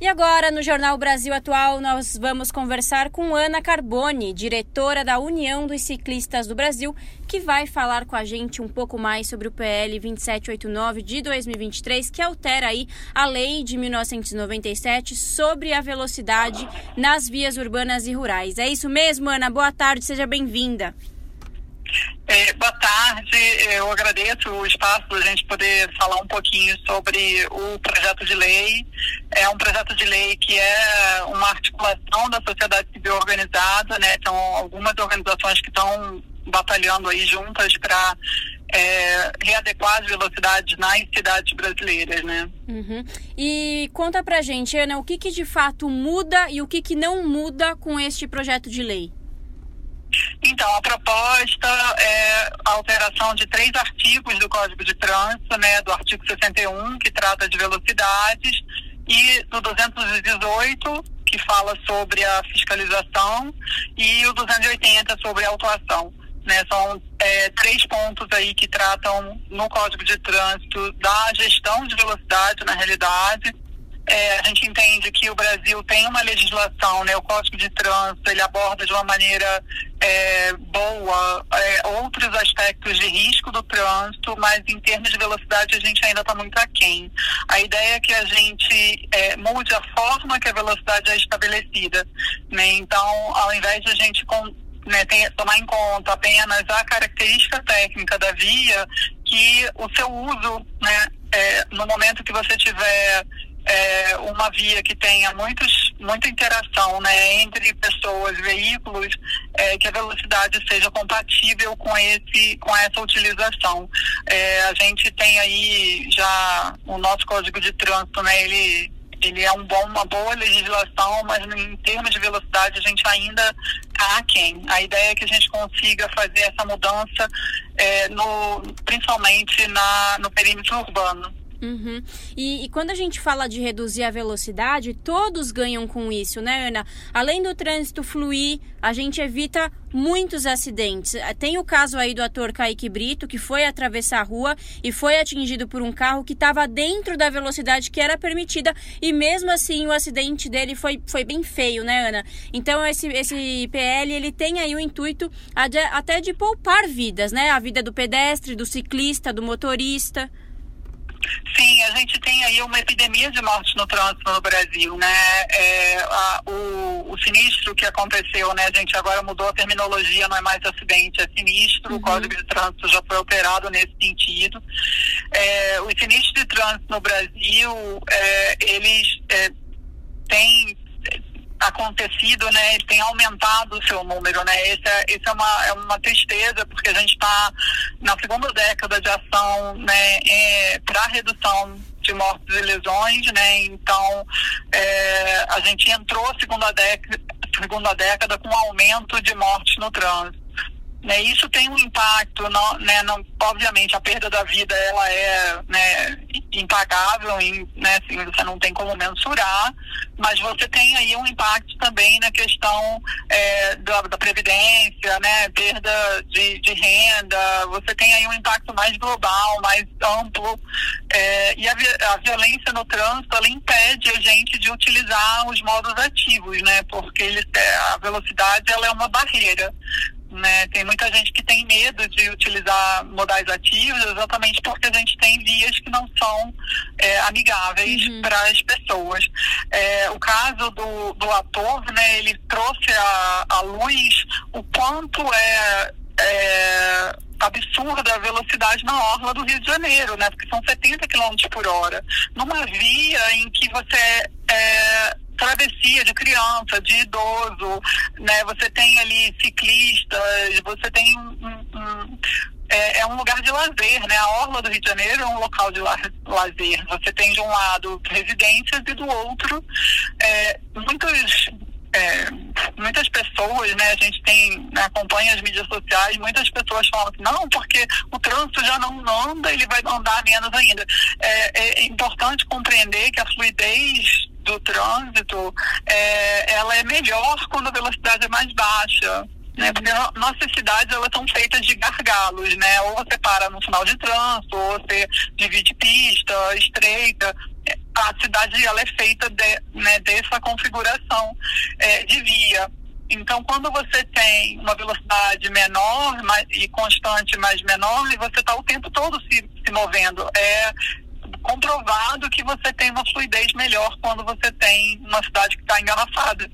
E agora, no Jornal Brasil Atual, nós vamos conversar com Ana Carboni, diretora da União dos Ciclistas do Brasil, que vai falar com a gente um pouco mais sobre o PL 2789 de 2023, que altera aí a lei de 1997 sobre a velocidade nas vias urbanas e rurais. É isso mesmo, Ana? Boa tarde, seja bem-vinda. É, boa tarde, eu agradeço o espaço para a gente poder falar um pouquinho sobre o projeto de lei. É um projeto de lei que é uma articulação da sociedade civil organizada, né? São algumas organizações que estão batalhando aí juntas para é, readequar as velocidades nas cidades brasileiras, né? Uhum. E conta pra gente, Ana, o que, que de fato muda e o que, que não muda com este projeto de lei? Então, a proposta é a alteração de três artigos do Código de Trânsito, né, do artigo 61, que trata de velocidades, e do 218, que fala sobre a fiscalização, e o 280 sobre a autuação. Né, são é, três pontos aí que tratam no Código de Trânsito da gestão de velocidade, na realidade, é, a gente entende que o Brasil tem uma legislação, né, o Código de Trânsito, ele aborda de uma maneira é, boa é, outros aspectos de risco do trânsito, mas em termos de velocidade a gente ainda está muito aquém. A ideia é que a gente é, mude a forma que a velocidade é estabelecida. Né? Então, ao invés de a gente com, né, tomar em conta apenas a característica técnica da via, que o seu uso, né, é, no momento que você tiver é, uma via que tenha muitos, muita interação né, entre pessoas, veículos, é, que a velocidade seja compatível com, esse, com essa utilização. É, a gente tem aí já o nosso código de trânsito, né, ele, ele é um bom, uma boa legislação, mas em termos de velocidade a gente ainda está aquém. A ideia é que a gente consiga fazer essa mudança é, no, principalmente na, no perímetro urbano. Uhum. E, e, quando a gente fala de reduzir a velocidade, todos ganham com isso, né, Ana? Além do trânsito fluir, a gente evita muitos acidentes. Tem o caso aí do ator Kaique Brito, que foi atravessar a rua e foi atingido por um carro que estava dentro da velocidade que era permitida, e mesmo assim o acidente dele foi, foi bem feio, né, Ana? Então esse, esse PL ele tem aí o intuito até de poupar vidas, né? A vida do pedestre, do ciclista, do motorista. Sim, a gente tem aí uma epidemia de mortes no trânsito no Brasil, né? É, a, o, o, sinistro que aconteceu, né? A gente agora mudou a terminologia, não é mais acidente, é sinistro. Uhum. O Código de Trânsito já foi alterado nesse sentido. É, os sinistros de trânsito no Brasil, é, eles é, têm acontecido, né, ele tem aumentado o seu número, né, esse é, esse é, uma, é uma tristeza, porque a gente está na segunda década de ação, né, é, para redução de mortes e lesões, né, então é, a gente entrou segunda década, segunda década com aumento de mortes no trânsito. Né, isso tem um impacto, não, né, não, obviamente a perda da vida ela é né, impagável, né, assim, você não tem como mensurar, mas você tem aí um impacto também na questão é, da, da, previdência, né, perda de, de, renda, você tem aí um impacto mais global, mais amplo, é, e a, a, violência no trânsito, ela impede a gente de utilizar os modos ativos, né, porque ele, é, a velocidade ela é uma barreira. Né? Tem muita gente que tem medo de utilizar modais ativos exatamente porque a gente tem vias que não são é, amigáveis uhum. para as pessoas. É, o caso do, do ator, né, ele trouxe à, luz o quanto é, é absurda a velocidade na orla do Rio de Janeiro, né? Porque são 70 km por hora. Numa via em que você é, travessia de criança, de idoso, né? Você tem ali ciclistas, você tem um, um, é, é, um lugar de lazer, né? A orla do Rio de Janeiro é um local de lazer. Você tem de um lado residências e do outro é, muitos é, muitas pessoas, né, a gente tem, né, acompanha as mídias sociais, muitas pessoas falam assim, não, porque o trânsito já não anda, ele vai andar menos ainda. É, é importante compreender que a fluidez do trânsito, é, ela é melhor quando a velocidade é mais baixa. Né? Porque nossas cidades elas são feitas de gargalos, né? Ou você para no final de trânsito, ou você divide pista estreita. A cidade ela é feita de, né, configuração é, de via. Então, quando você tem uma velocidade menor mais, e constante, mas menor, e você está o tempo todo se, se movendo. É comprovado que você tem uma fluidez melhor quando você tem uma cidade que está engarrafada.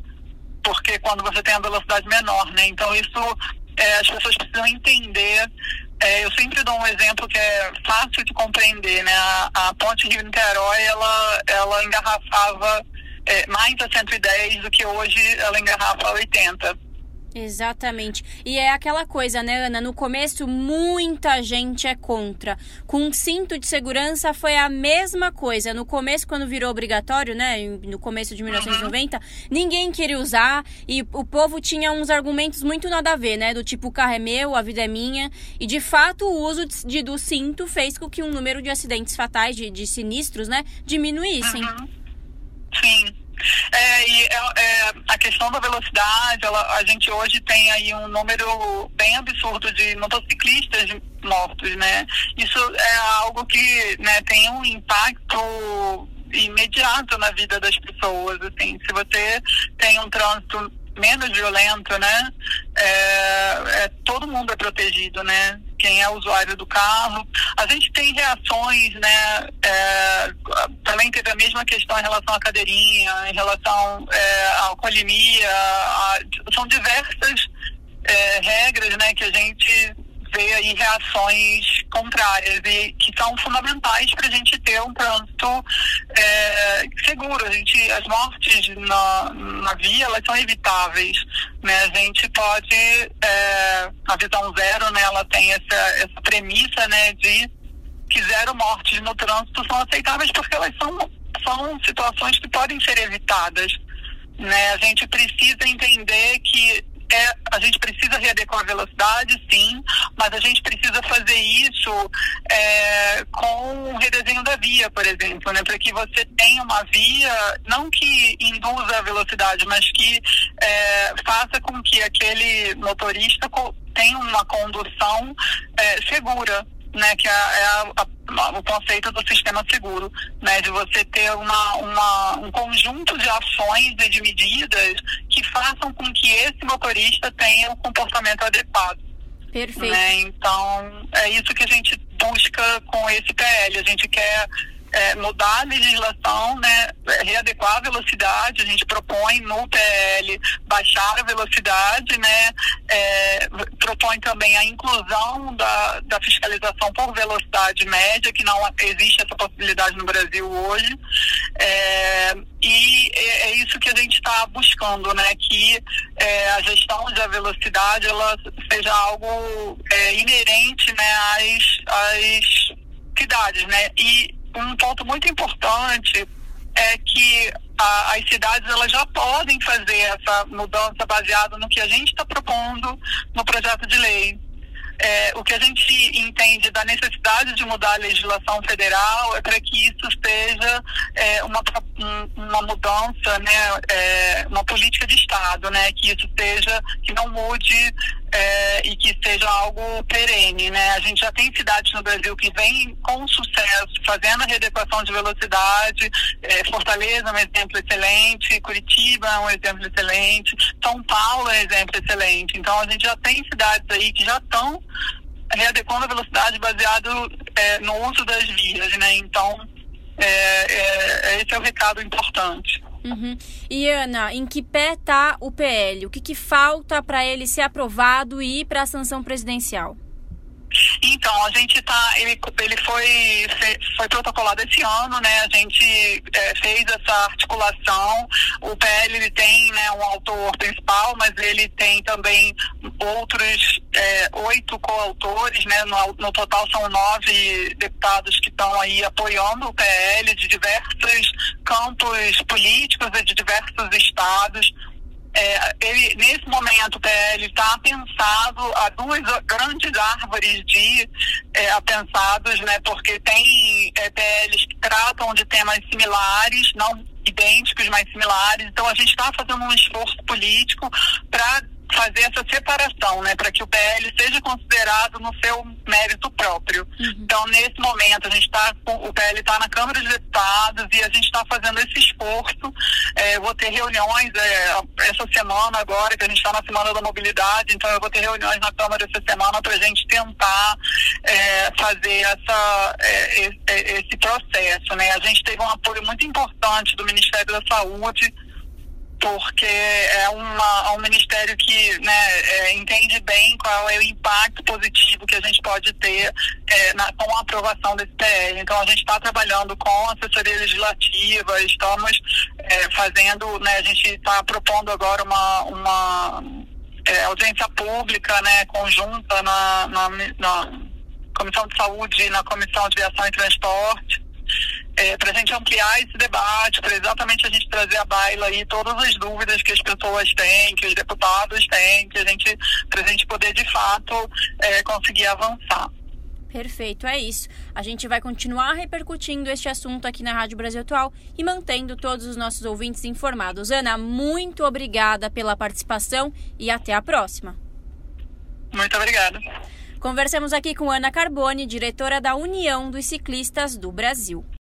Porque quando você tem a velocidade menor, né? Então, isso é, as pessoas precisam entender. É, eu sempre dou um exemplo que é fácil de compreender, né? A, a ponte Rio-Niterói, ela, ela engarrafava é, mais a 110 do que hoje ela engarrafa a 80. Exatamente. E é aquela coisa, né, Ana? No começo, muita gente é contra. Com cinto de segurança foi a mesma coisa. No começo, quando virou obrigatório, né? No começo de 1990, uhum. ninguém queria usar e o povo tinha uns argumentos muito nada a ver, né? Do tipo, o carro é meu, a vida é minha. E de fato, o uso de, do cinto fez com que o número de acidentes fatais, de, de sinistros, né, diminuíssem. Uhum. Sim. É, e é, é, a questão da velocidade, ela, a gente hoje tem aí um número bem absurdo de motociclistas mortos, né? Isso é algo que né, tem um impacto imediato na vida das pessoas, assim, se você tem um trânsito menos violento, né? É, é, todo mundo é protegido, né? Quem é usuário do carro. A gente tem reações, né? É, também teve a mesma questão em relação à cadeirinha, em relação é, à alcoolemia. A, são diversas é, regras, né? Que a gente vê aí reações contrárias e que são fundamentais para a gente ter um trânsito é, seguro. A gente, as mortes na, na via elas são evitáveis, né? A gente pode é, a visão zero, né? Ela tem essa essa premissa, né? De que zero mortes no trânsito são aceitáveis porque elas são são situações que podem ser evitadas, né? A gente precisa entender que é, a gente precisa readequar a velocidade, sim, mas a gente precisa fazer isso é, com o redesenho da via, por exemplo, né? Para que você tenha uma via, não que induza a velocidade, mas que é, faça com que aquele motorista tenha uma condução é, segura né, que é, é a, a, o conceito do sistema seguro, né, de você ter uma, uma, um conjunto de ações e de medidas que façam com que esse motorista tenha um comportamento adequado. Perfeito. Né? Então, é isso que a gente busca com esse PL. A gente quer é, mudar a legislação, né, readequar a velocidade, a gente propõe no PL baixar a velocidade, né, é, propõe também a inclusão da, da fiscalização por velocidade média, que não existe essa possibilidade no Brasil hoje, é, e é, é, isso que a gente está buscando, né, que é, a gestão da velocidade ela seja algo é, inerente, né, às, às cidades, né, e um ponto muito importante é que a, as cidades elas já podem fazer essa mudança baseada no que a gente está propondo no projeto de lei. É, o que a gente entende da necessidade de mudar a legislação federal é para que isso seja é, uma, uma mudança, né, é, uma política de Estado, né, que isso seja, que não mude é, e que seja algo perene, né? A gente já tem cidades no Brasil que vêm com sucesso, fazendo a readequação de velocidade. É, Fortaleza é um exemplo excelente, Curitiba é um exemplo excelente, São Paulo é um exemplo excelente. Então a gente já tem cidades aí que já estão readequando a velocidade baseado é, no uso das vias, né? Então é, é, esse é o recado importante. Uhum. E Ana, em que pé está o PL? O que, que falta para ele ser aprovado e ir para a sanção presidencial? Então, a gente tá, ele, ele foi, foi protocolado esse ano, né? A gente é, fez essa articulação. O PL ele tem né, um autor principal, mas ele tem também outros é, oito coautores, né? No, no, total são nove deputados que estão aí apoiando o PL de diversos campos políticos e de diversos estados é, ele, nesse momento, o PL está pensado a duas grandes árvores de é, apensados, né, porque tem é, PLs que tratam de temas similares, não idênticos, mas similares. Então, a gente está fazendo um esforço político para fazer essa separação, né, para que o PL seja considerado no seu mérito próprio. Uhum. Então, nesse momento, a gente está o PL está na Câmara de Deputados e a gente está fazendo esse esforço. É, vou ter reuniões é, essa semana agora, que a gente está na Semana da Mobilidade, então eu vou ter reuniões na Câmara essa semana para a gente tentar é, fazer essa, esse, é, esse processo, né? A gente teve um apoio muito importante do Ministério da Saúde porque é uma, um ministério que né, é, entende bem qual é o impacto positivo que a gente pode ter é, na, com a aprovação desse PL. Então, a gente está trabalhando com assessoria legislativa, estamos é, fazendo, né, a gente está propondo agora uma, uma é, audiência pública né, conjunta na, na, na Comissão de Saúde e na Comissão de Viação e Transporte é, para a gente ampliar esse debate, para exatamente a gente trazer à baila aí todas as dúvidas que as pessoas têm, que os deputados têm, que a gente, para a gente poder de fato é, conseguir avançar. Perfeito, é isso. A gente vai continuar repercutindo este assunto aqui na Rádio Brasil Atual e mantendo todos os nossos ouvintes informados. Ana, muito obrigada pela participação e até a próxima. Muito obrigada. Conversamos aqui com Ana Carbone, diretora da União dos Ciclistas do Brasil.